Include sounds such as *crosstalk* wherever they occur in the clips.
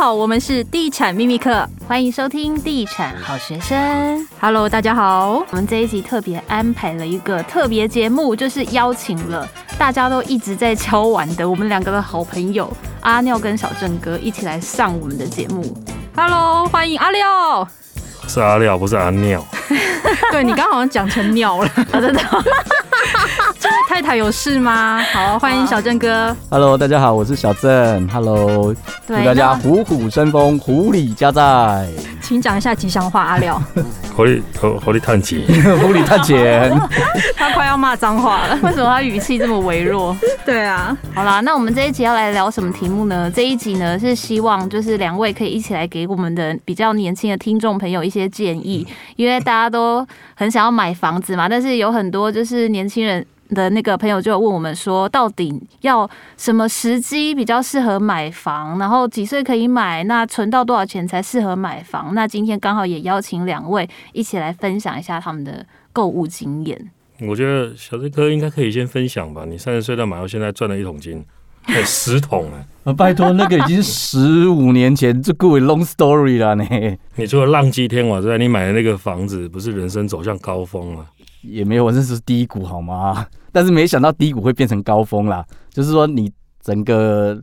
好，我们是地产秘密课，欢迎收听地产好学生。Hello，大家好，我们这一集特别安排了一个特别节目，就是邀请了大家都一直在敲碗的我们两个的好朋友阿廖跟小郑哥一起来上我们的节目。Hello，欢迎阿廖。是阿廖，不是阿尿。*laughs* 对，你刚好像讲成尿了，*laughs* 真的。太太有事吗？好，欢迎小郑哥。Hello，大家好，我是小郑。Hello，祝大家虎虎生风，虎里加在。请讲一下吉祥话，阿廖。狐狸，狐狐狸探钱，狐狸探钱。*laughs* *laughs* 他快要骂脏话了，为什么他语气这么微弱？对啊。好啦，那我们这一集要来聊什么题目呢？这一集呢是希望就是两位可以一起来给我们的比较年轻的听众朋友一些建议，因为大家都很想要买房子嘛，但是有很多就是年轻人。的那个朋友就问我们说，到底要什么时机比较适合买房？然后几岁可以买？那存到多少钱才适合买房？那今天刚好也邀请两位一起来分享一下他们的购物经验。我觉得小志哥应该可以先分享吧。你三十岁到买到现在赚了一桶金，还十桶啊！啊，拜托，那个已经十五年前，这各位 long story 了呢。你除了浪迹天涯之外，你买的那个房子不是人生走向高峰吗？也没有，我这是低谷好吗？*laughs* 但是没想到低谷会变成高峰啦。就是说，你整个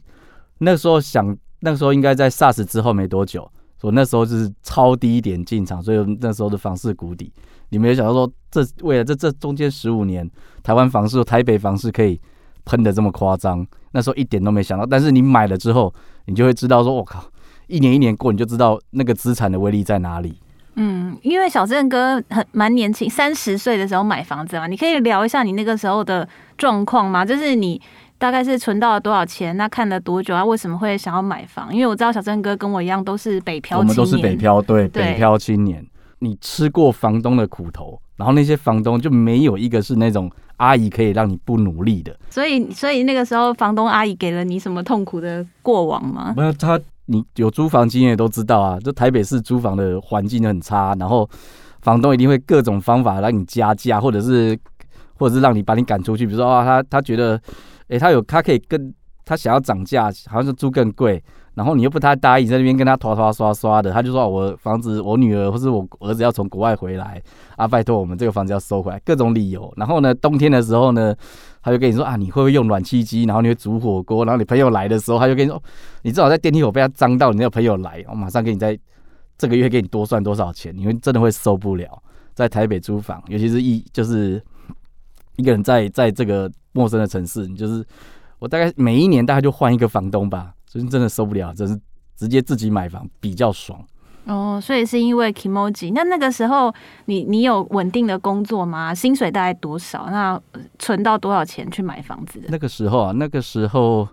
那时候想，那时候应该在 SARS 之后没多久，我那时候就是超低点进场，所以那时候的房市谷底。你没有想到说，这为了这这中间十五年，台湾房市、台北房市可以喷的这么夸张，那时候一点都没想到。但是你买了之后，你就会知道说，我靠，一年一年过，你就知道那个资产的威力在哪里。嗯，因为小郑哥很蛮年轻，三十岁的时候买房子嘛，你可以聊一下你那个时候的状况吗？就是你大概是存到了多少钱？那看了多久啊？为什么会想要买房？因为我知道小郑哥跟我一样都是北漂，我们都是北漂，对，对北漂青年。你吃过房东的苦头，然后那些房东就没有一个是那种阿姨可以让你不努力的。所以，所以那个时候房东阿姨给了你什么痛苦的过往吗？没有，他。你有租房经验都知道啊，就台北市租房的环境很差，然后房东一定会各种方法让你加价，或者是或者是让你把你赶出去。比如说啊，他他觉得，诶、他有他可以跟他想要涨价，好像是租更贵，然后你又不太答应，在那边跟他拖拖刷刷的，他就说我房子我女儿或是我儿子要从国外回来啊，拜托我们这个房子要收回来，各种理由。然后呢，冬天的时候呢。他就跟你说啊，你会不会用暖气机？然后你会煮火锅，然后你朋友来的时候，他就跟你说，你至少在电梯口被他脏到，你那个朋友来，我马上给你在这个月给你多算多少钱，你会真的会受不了。在台北租房，尤其是一就是一个人在在这个陌生的城市，你就是我大概每一年大概就换一个房东吧，所以真的受不了，真是直接自己买房比较爽。哦，所以是因为 Kimoji。那那个时候你你有稳定的工作吗？薪水大概多少？那存到多少钱去买房子的？那个时候啊，那个时候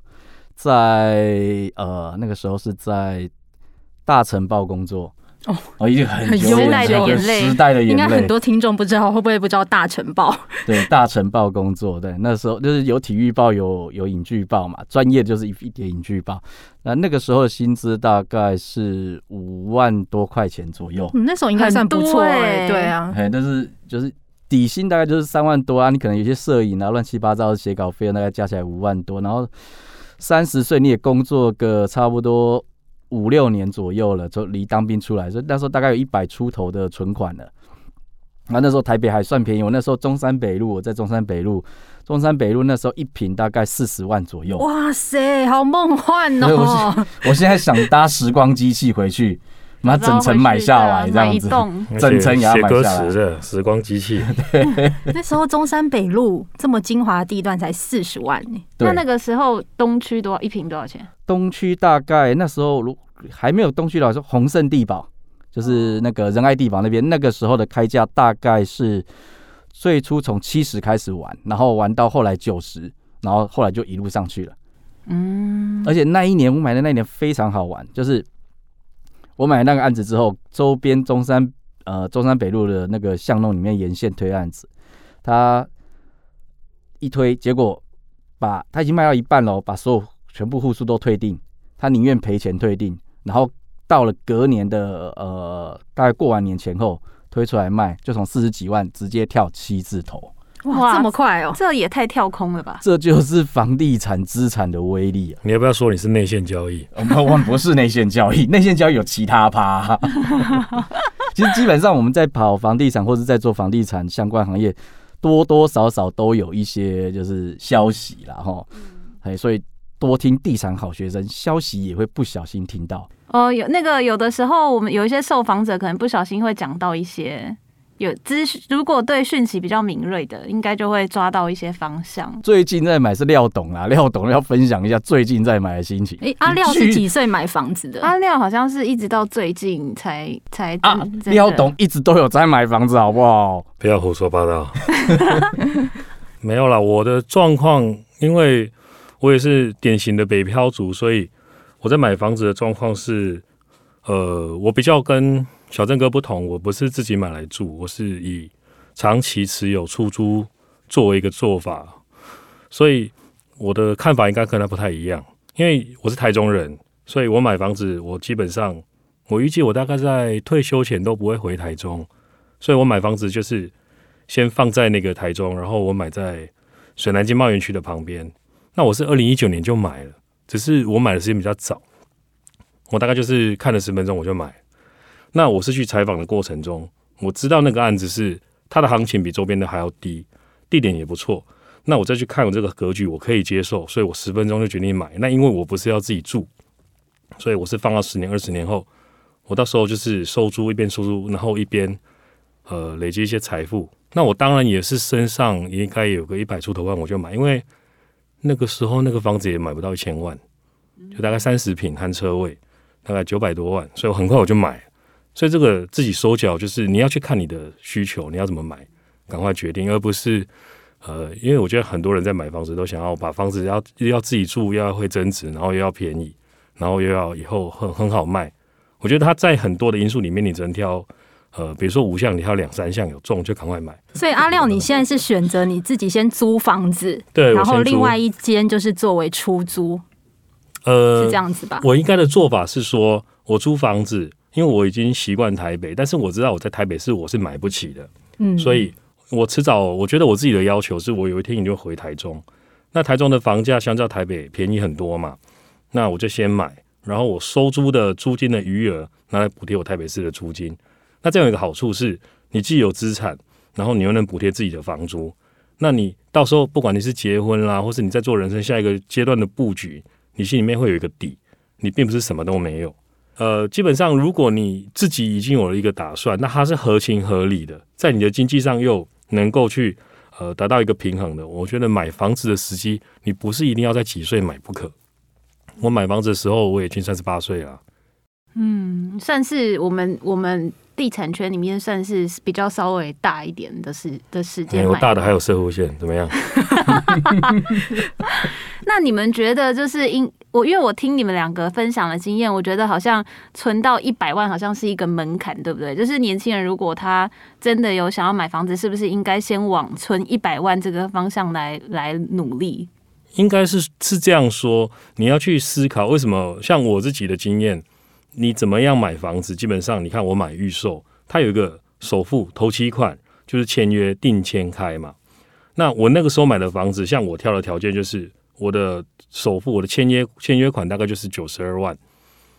在呃，那个时候是在大城报工作。哦，哦，已经很久时代的眼泪，时代的眼泪，应该很多听众不知道，会不会不知道大晨报？*laughs* 对，大晨报工作，对，那时候就是有体育报，有有影剧报嘛，专业就是一一点影剧报。那那个时候的薪资大概是五万多块钱左右，嗯，那时候应该算不错哎，对啊，哎，但是就是底薪大概就是三万多啊，你可能有些摄影啊，乱七八糟的写稿费，大概加起来五万多，然后三十岁你也工作个差不多。五六年左右了，就离当兵出来，所以那时候大概有一百出头的存款了。那那时候台北还算便宜，我那时候中山北路，我在中山北路，中山北路那时候一平大概四十万左右。哇塞，好梦幻哦！我我现在想搭时光机器回去，把整层买下来这样子，整层也要买下来的时光机器。对，那时候中山北路这么精华的地段才四十万呢。那那个时候东区多少一平多少钱？东区大概那时候如还没有东区来说，宏盛地堡就是那个仁爱地堡那边，那个时候的开价大概是最初从七十开始玩，然后玩到后来九十，然后后来就一路上去了。嗯，而且那一年我买的那一年非常好玩，就是我买那个案子之后，周边中山呃中山北路的那个巷弄里面沿线推案子，他一推，结果把他已经卖到一半了，把所有全部户数都退订，他宁愿赔钱退订。然后到了隔年的呃，大概过完年前后推出来卖，就从四十几万直接跳七字头。哇，这么快哦！这也太跳空了吧？这就是房地产资产的威力啊！你要不要说你是内线交易？我们不是内线交易，*laughs* 内线交易有其他趴。*laughs* 其实基本上我们在跑房地产或者在做房地产相关行业，多多少少都有一些就是消息啦。哈。哎，所以多听地产好学生，消息也会不小心听到。哦，有那个有的时候我们有一些受访者可能不小心会讲到一些。有资讯，如果对讯息比较敏锐的，应该就会抓到一些方向。最近在买是廖董啊，*laughs* 廖董要分享一下最近在买的心情。哎、欸，阿廖是几岁买房子的？阿廖好像是一直到最近才才啊。廖董一直都有在买房子，好不好？不要胡说八道。*laughs* 没有啦，我的状况，因为我也是典型的北漂族，所以我在买房子的状况是，呃，我比较跟。小镇哥不同，我不是自己买来住，我是以长期持有出租作为一个做法，所以我的看法应该跟他不太一样。因为我是台中人，所以我买房子，我基本上我预计我大概在退休前都不会回台中，所以我买房子就是先放在那个台中，然后我买在水南经贸园区的旁边。那我是二零一九年就买了，只是我买的时间比较早，我大概就是看了十分钟我就买。那我是去采访的过程中，我知道那个案子是它的行情比周边的还要低，地点也不错。那我再去看我这个格局，我可以接受，所以我十分钟就决定买。那因为我不是要自己住，所以我是放到十年、二十年后，我到时候就是收租，一边收租，然后一边呃累积一些财富。那我当然也是身上应该有个一百出头万，我就买，因为那个时候那个房子也买不到一千万，就大概三十平含车位，大概九百多万，所以很快我就买。所以这个自己收脚就是你要去看你的需求，你要怎么买，赶快决定，而不是呃，因为我觉得很多人在买房子都想要把房子要要自己住，要会增值，然后又要便宜，然后又要以后很很好卖。我觉得它在很多的因素里面，你只能挑呃，比如说五项，你挑两三项有中就赶快买。所以阿廖，你现在是选择你自己先租房子，对，然后另外一间就是作为出租，呃，是这样子吧？我应该的做法是说我租房子。因为我已经习惯台北，但是我知道我在台北市我是买不起的，嗯，所以我迟早我觉得我自己的要求是我有一天一定会回台中。那台中的房价相较台北便宜很多嘛，那我就先买，然后我收租的租金的余额拿来补贴我台北市的租金。那这样有一个好处是，你既有资产，然后你又能补贴自己的房租。那你到时候不管你是结婚啦，或是你在做人生下一个阶段的布局，你心里面会有一个底，你并不是什么都没有。呃，基本上，如果你自己已经有了一个打算，那它是合情合理的，在你的经济上又能够去呃达到一个平衡的。我觉得买房子的时机，你不是一定要在几岁买不可。我买房子的时候，我已经三十八岁了。嗯，算是我们我们地产圈里面算是比较稍微大一点的时的时间。我大的还有社会线，怎么样？*laughs* 那你们觉得就是因我，因为我听你们两个分享的经验，我觉得好像存到一百万好像是一个门槛，对不对？就是年轻人如果他真的有想要买房子，是不是应该先往存一百万这个方向来来努力？应该是是这样说，你要去思考为什么？像我自己的经验。你怎么样买房子？基本上，你看我买预售，它有一个首付头期款，就是签约定签开嘛。那我那个时候买的房子，像我挑的条件就是我的首付，我的签约签约款大概就是九十二万。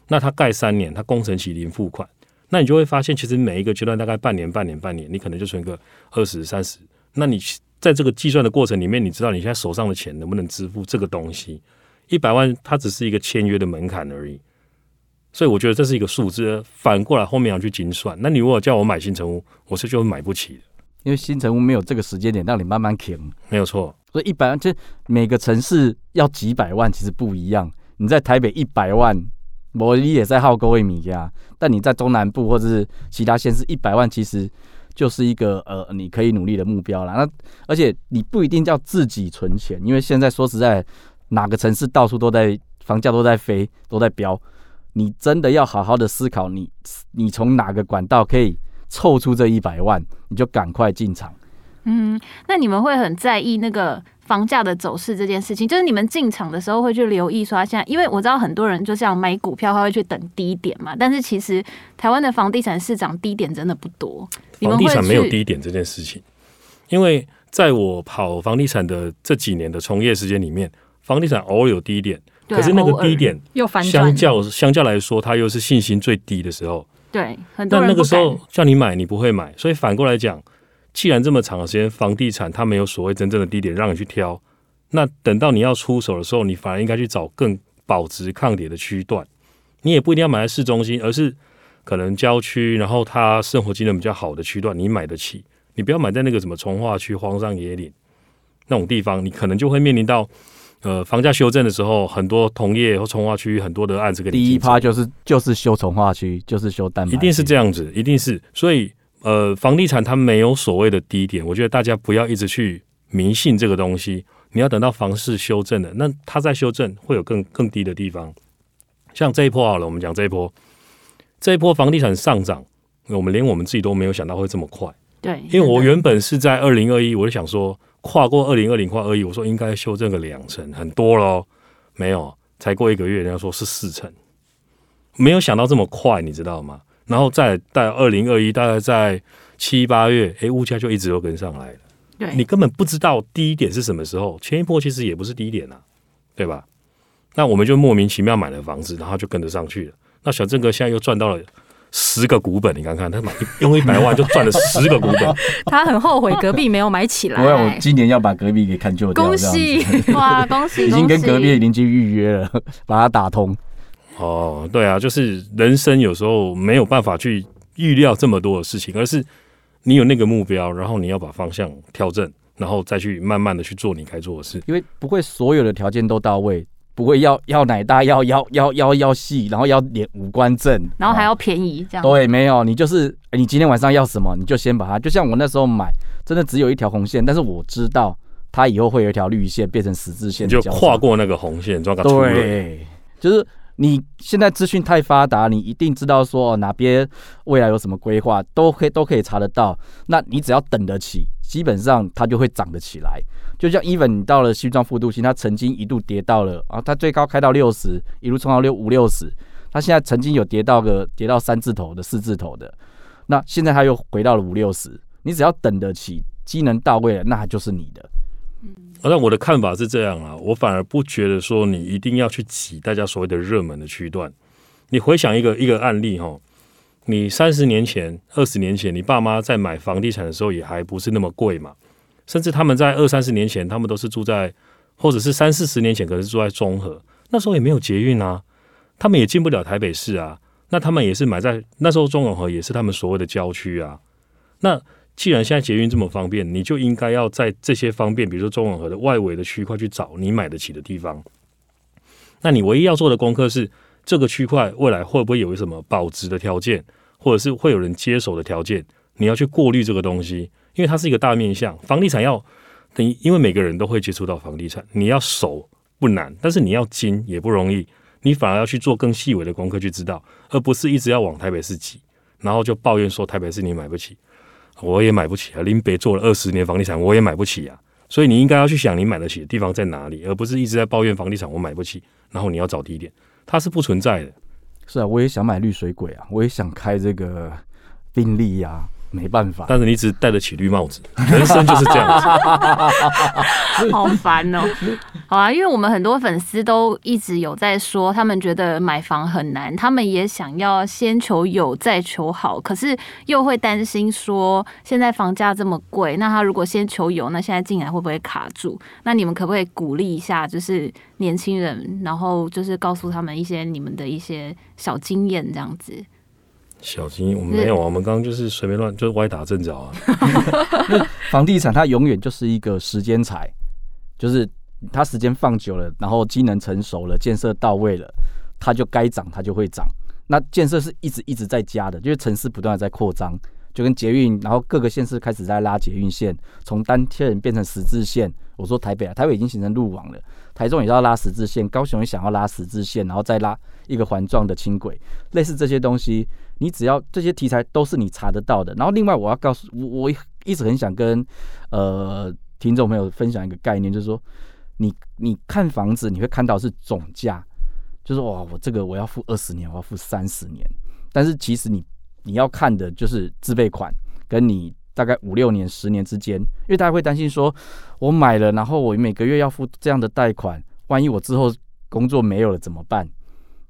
那它盖三年，它工程期零付款，那你就会发现，其实每一个阶段大概半年、半年、半年，你可能就存个二十三十。那你在这个计算的过程里面，你知道你现在手上的钱能不能支付这个东西？一百万，它只是一个签约的门槛而已。所以我觉得这是一个数字，反过来后面要去精算。那你如果叫我买新城屋，我是就买不起的，因为新城屋没有这个时间点让你慢慢填。没有错。所以一百万，就每个城市要几百万其实不一样。你在台北一百万，我也在耗高一米呀。但你在中南部或者是其他县市，一百万其实就是一个呃你可以努力的目标了。那而且你不一定叫自己存钱，因为现在说实在，哪个城市到处都在房价都在飞，都在飙。你真的要好好的思考你，你你从哪个管道可以凑出这一百万，你就赶快进场。嗯，那你们会很在意那个房价的走势这件事情，就是你们进场的时候会去留意说，现在因为我知道很多人就像买股票，他会去等低点嘛，但是其实台湾的房地产市场低点真的不多。房地产没有低点这件事情，因为在我跑房地产的这几年的从业时间里面，房地产偶尔有低点，可是那个低点又反相较相较来说，它又是信心最低的时候。对，很多人那那个时候叫你买，你不会买。所以反过来讲，既然这么长的时间，房地产它没有所谓真正的低点让你去挑，那等到你要出手的时候，你反而应该去找更保值抗跌的区段。你也不一定要买在市中心，而是可能郊区，然后它生活机能比较好的区段，你买得起。你不要买在那个什么从化区、荒山野岭那种地方，你可能就会面临到呃房价修正的时候，很多同业或从化区很多的案子跟你。第一趴就是就是修从化区，就是修蛋白，一定是这样子，一定是。所以呃，房地产它没有所谓的低点，我觉得大家不要一直去迷信这个东西。你要等到房市修正了，那它在修正会有更更低的地方。像这一波好了，我们讲这一波，这一波房地产上涨，我们连我们自己都没有想到会这么快。对，因为我原本是在二零二一，我就想说跨过二零二零跨二一，我说应该修正个两成，很多咯。没有，才过一个月，人家说是四成，没有想到这么快，你知道吗？然后再在二零二一，大概在七八月，哎，物价就一直都跟上来了。对，你根本不知道低点是什么时候，前一波其实也不是低点呐、啊，对吧？那我们就莫名其妙买了房子，然后就跟着上去了。那小郑哥现在又赚到了。十个股本，你看看他买用一百万就赚了十个股本，*laughs* 他很后悔隔壁没有买起来。我今年要把隔壁给看旧掉。恭喜哇，*laughs* 恭喜！已经跟隔壁邻居预约了，把它打通。哦，对啊，就是人生有时候没有办法去预料这么多的事情，而是你有那个目标，然后你要把方向调正，然后再去慢慢的去做你该做的事。因为不会所有的条件都到位。不会要要奶大，要腰腰腰腰细，然后要脸五官正，然后还要便宜，这样。对，没有，你就是你今天晚上要什么，你就先把它。就像我那时候买，真的只有一条红线，但是我知道它以后会有一条绿线变成十字线，你就跨过那个红线，抓个。对，就是你现在资讯太发达，你一定知道说哪边未来有什么规划，都可以都可以查得到。那你只要等得起，基本上它就会涨得起来。就像 even 你到了西装副都心，它曾经一度跌到了啊，它最高开到六十，一路冲到六五六十，它现在曾经有跌到个跌到三字头的四字头的，那现在它又回到了五六十，你只要等得起，机能到位了，那它就是你的。嗯，那我的看法是这样啊，我反而不觉得说你一定要去挤大家所谓的热门的区段。你回想一个一个案例哈，你三十年前、二十年前，你爸妈在买房地产的时候也还不是那么贵嘛。甚至他们在二三十年前，他们都是住在，或者是三四十年前，可是住在中和，那时候也没有捷运啊，他们也进不了台北市啊。那他们也是买在那时候中永和也是他们所谓的郊区啊。那既然现在捷运这么方便，你就应该要在这些方便，比如说中永和的外围的区块去找你买得起的地方。那你唯一要做的功课是，这个区块未来会不会有什么保值的条件，或者是会有人接手的条件，你要去过滤这个东西。因为它是一个大面向，房地产要等于，因为每个人都会接触到房地产，你要熟不难，但是你要精也不容易，你反而要去做更细微的功课去知道，而不是一直要往台北市挤，然后就抱怨说台北市你买不起，我也买不起啊，林北做了二十年房地产，我也买不起啊，所以你应该要去想你买得起的地方在哪里，而不是一直在抱怨房地产我买不起，然后你要找低点，它是不存在的。是啊，我也想买绿水鬼啊，我也想开这个宾利呀。没办法，但是你只戴得起绿帽子，*laughs* 人生就是这样子，*laughs* 好烦哦。好啊，因为我们很多粉丝都一直有在说，他们觉得买房很难，他们也想要先求有再求好，可是又会担心说，现在房价这么贵，那他如果先求有，那现在进来会不会卡住？那你们可不可以鼓励一下，就是年轻人，然后就是告诉他们一些你们的一些小经验，这样子。小心，我们没有啊，我们刚刚就是随便乱，就是歪打正着啊。*laughs* 房地产它永远就是一个时间财，就是它时间放久了，然后机能成熟了，建设到位了，它就该涨，它就会涨。那建设是一直一直在加的，就是城市不断的在扩张，就跟捷运，然后各个县市开始在拉捷运线，从单线变成十字线。我说台北啊，台北已经形成路网了，台中也要拉十字线，高雄也想要拉十字线，然后再拉一个环状的轻轨，类似这些东西。你只要这些题材都是你查得到的，然后另外我要告诉我，我一直很想跟呃听众朋友分享一个概念，就是说你你看房子你会看到是总价，就是哇我这个我要付二十年，我要付三十年，但是其实你你要看的就是自备款跟你大概五六年、十年之间，因为大家会担心说，我买了，然后我每个月要付这样的贷款，万一我之后工作没有了怎么办？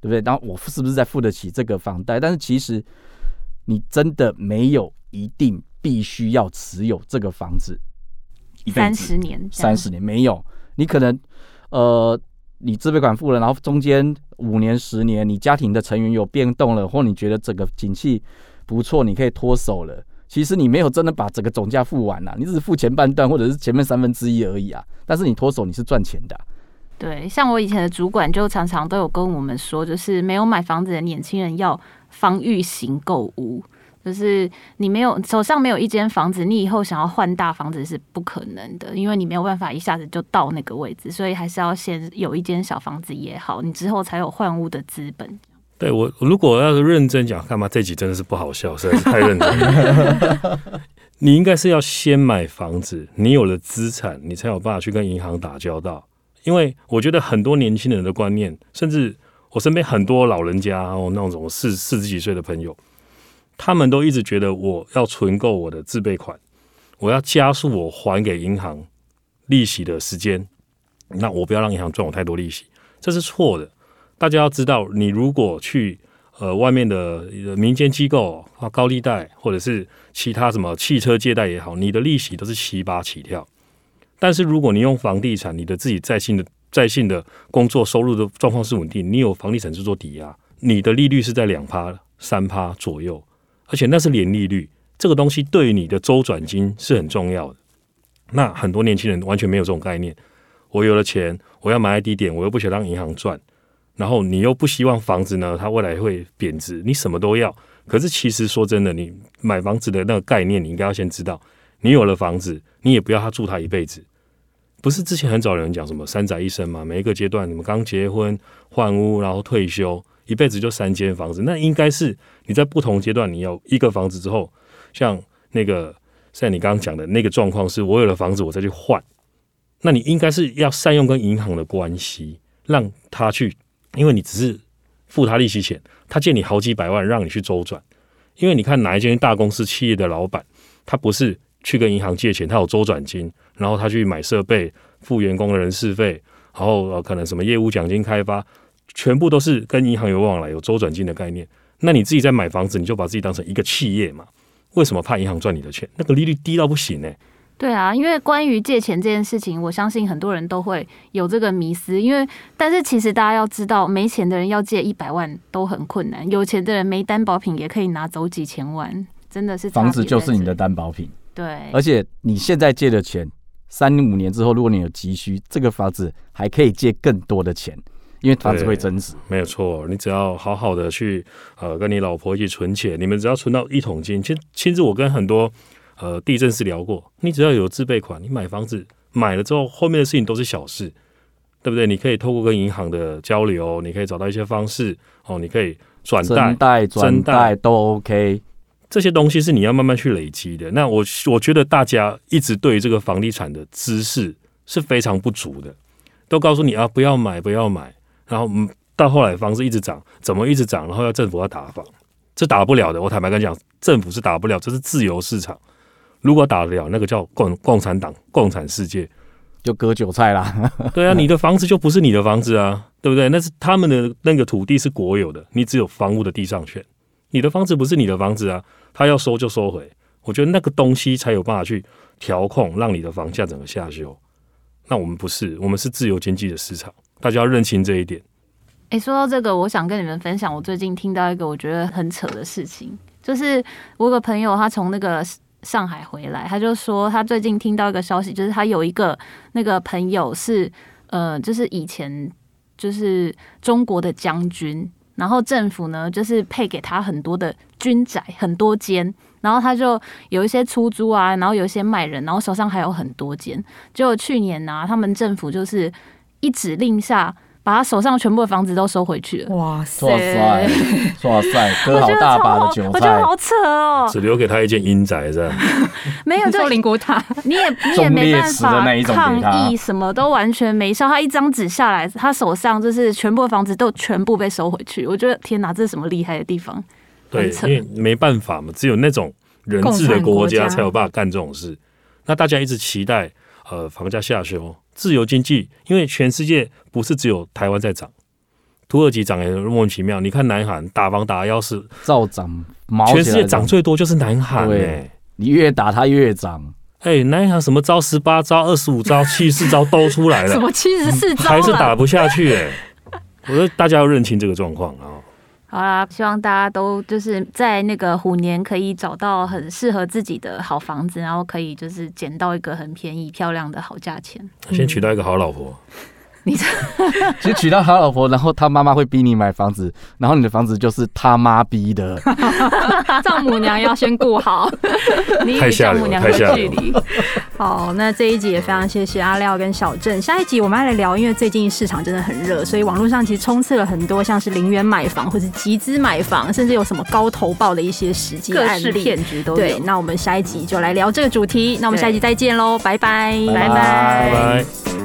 对不对？然后我是不是在付得起这个房贷？但是其实你真的没有一定必须要持有这个房子三十年，三十年没有，你可能呃，你自备款付了，然后中间五年、十年，你家庭的成员有变动了，或你觉得整个景气不错，你可以脱手了。其实你没有真的把整个总价付完啊，你只是付前半段或者是前面三分之一而已啊。但是你脱手你是赚钱的啊。对，像我以前的主管就常常都有跟我们说，就是没有买房子的年轻人要防御型购物，就是你没有手上没有一间房子，你以后想要换大房子是不可能的，因为你没有办法一下子就到那个位置，所以还是要先有一间小房子也好，你之后才有换屋的资本。对我，如果要是认真讲，干嘛这集真的是不好笑，实在是太认真了。*laughs* 你应该是要先买房子，你有了资产，你才有办法去跟银行打交道。因为我觉得很多年轻人的观念，甚至我身边很多老人家哦，那种四四十几岁的朋友，他们都一直觉得我要存够我的自备款，我要加速我还给银行利息的时间，那我不要让银行赚我太多利息，这是错的。大家要知道，你如果去呃外面的民间机构啊，高利贷或者是其他什么汽车借贷也好，你的利息都是七八起跳。但是如果你用房地产，你的自己在信的在信的工作收入的状况是稳定，你有房地产去做抵押，你的利率是在两趴三趴左右，而且那是年利率，这个东西对于你的周转金是很重要的。那很多年轻人完全没有这种概念，我有了钱，我要买在低点，我又不想让银行赚。然后你又不希望房子呢，它未来会贬值，你什么都要。可是其实说真的，你买房子的那个概念，你应该要先知道，你有了房子，你也不要他住他一辈子。不是之前很早有人讲什么三宅一生吗？每一个阶段，你们刚结婚换屋，然后退休，一辈子就三间房子。那应该是你在不同阶段，你有一个房子之后，像那个像你刚刚讲的那个状况，是我有了房子，我再去换。那你应该是要善用跟银行的关系，让他去。因为你只是付他利息钱，他借你好几百万让你去周转。因为你看哪一间大公司企业的老板，他不是去跟银行借钱，他有周转金，然后他去买设备、付员工的人事费，然后呃可能什么业务奖金开发，全部都是跟银行有往来、有周转金的概念。那你自己在买房子，你就把自己当成一个企业嘛？为什么怕银行赚你的钱？那个利率低到不行呢、欸？对啊，因为关于借钱这件事情，我相信很多人都会有这个迷思。因为，但是其实大家要知道，没钱的人要借一百万都很困难，有钱的人没担保品也可以拿走几千万，真的是。房子就是你的担保品。对。而且你现在借的钱，三五年之后，如果你有急需，这个房子还可以借更多的钱，因为房子会增值。没有错，你只要好好的去呃跟你老婆一起存钱，你们只要存到一桶金。其实，其实我跟很多。呃，地震师聊过，你只要有自备款，你买房子买了之后，后面的事情都是小事，对不对？你可以透过跟银行的交流，你可以找到一些方式哦，你可以转贷、转贷都 OK，这些东西是你要慢慢去累积的。那我我觉得大家一直对于这个房地产的知识是非常不足的，都告诉你啊，不要买，不要买，然后嗯，到后来房子一直涨，怎么一直涨？然后要政府要打房，这打不了的。我坦白跟你讲，政府是打不了，这是自由市场。如果打得了，那个叫共共产党、共产世界，就割韭菜啦。*laughs* 对啊，你的房子就不是你的房子啊，对不对？那是他们的那个土地是国有的，你只有房屋的地上权。你的房子不是你的房子啊，他要收就收回。我觉得那个东西才有办法去调控，让你的房价整个下修。那我们不是，我们是自由经济的市场，大家要认清这一点。哎，说到这个，我想跟你们分享，我最近听到一个我觉得很扯的事情，就是我有个朋友，他从那个。上海回来，他就说他最近听到一个消息，就是他有一个那个朋友是呃，就是以前就是中国的将军，然后政府呢就是配给他很多的军宅，很多间，然后他就有一些出租啊，然后有一些卖人，然后手上还有很多间。就去年呢、他们政府就是一指令下。把他手上全部的房子都收回去了。哇塞！哇塞！*laughs* 割好大把的韭菜，我觉得好扯哦。只留给他一间阴宅是吧？没有，就灵骨塔，你也你也没办法抗议，什么都完全没效。他一张纸下来，他手上就是全部的房子都全部被收回去。我觉得天哪，这是什么厉害的地方？对，因为没办法嘛，只有那种人治的国家才有办法干这种事。那大家一直期待呃房价下修，自由经济，因为全世界不是只有台湾在涨，土耳其涨也莫名其妙。你看南韩打房打的要死，照涨，全世界涨最多就是南韩、欸，你越打它越涨。哎，南韩什么招十八招、二十五招、七十四招都出来了，*laughs* 什么七十四招还是打不下去哎、欸。我觉得大家要认清这个状况啊。好啦，希望大家都就是在那个虎年可以找到很适合自己的好房子，然后可以就是捡到一个很便宜、漂亮的好价钱。先娶到一个好老婆。你这 *laughs* 其实娶到好老婆，然后他妈妈会逼你买房子，然后你的房子就是他妈逼的。*laughs* 丈母娘要先顾好，*laughs* 你与丈母娘的距离。好，那这一集也非常谢谢阿廖跟小郑。下一集我们要来聊，因为最近市场真的很热，所以网络上其实充斥了很多像是零元买房或是集资买房，甚至有什么高投报的一些实际案例，骗局都有。对，那我们下一集就来聊这个主题。那我们下一集再见喽，拜拜，拜拜。拜拜。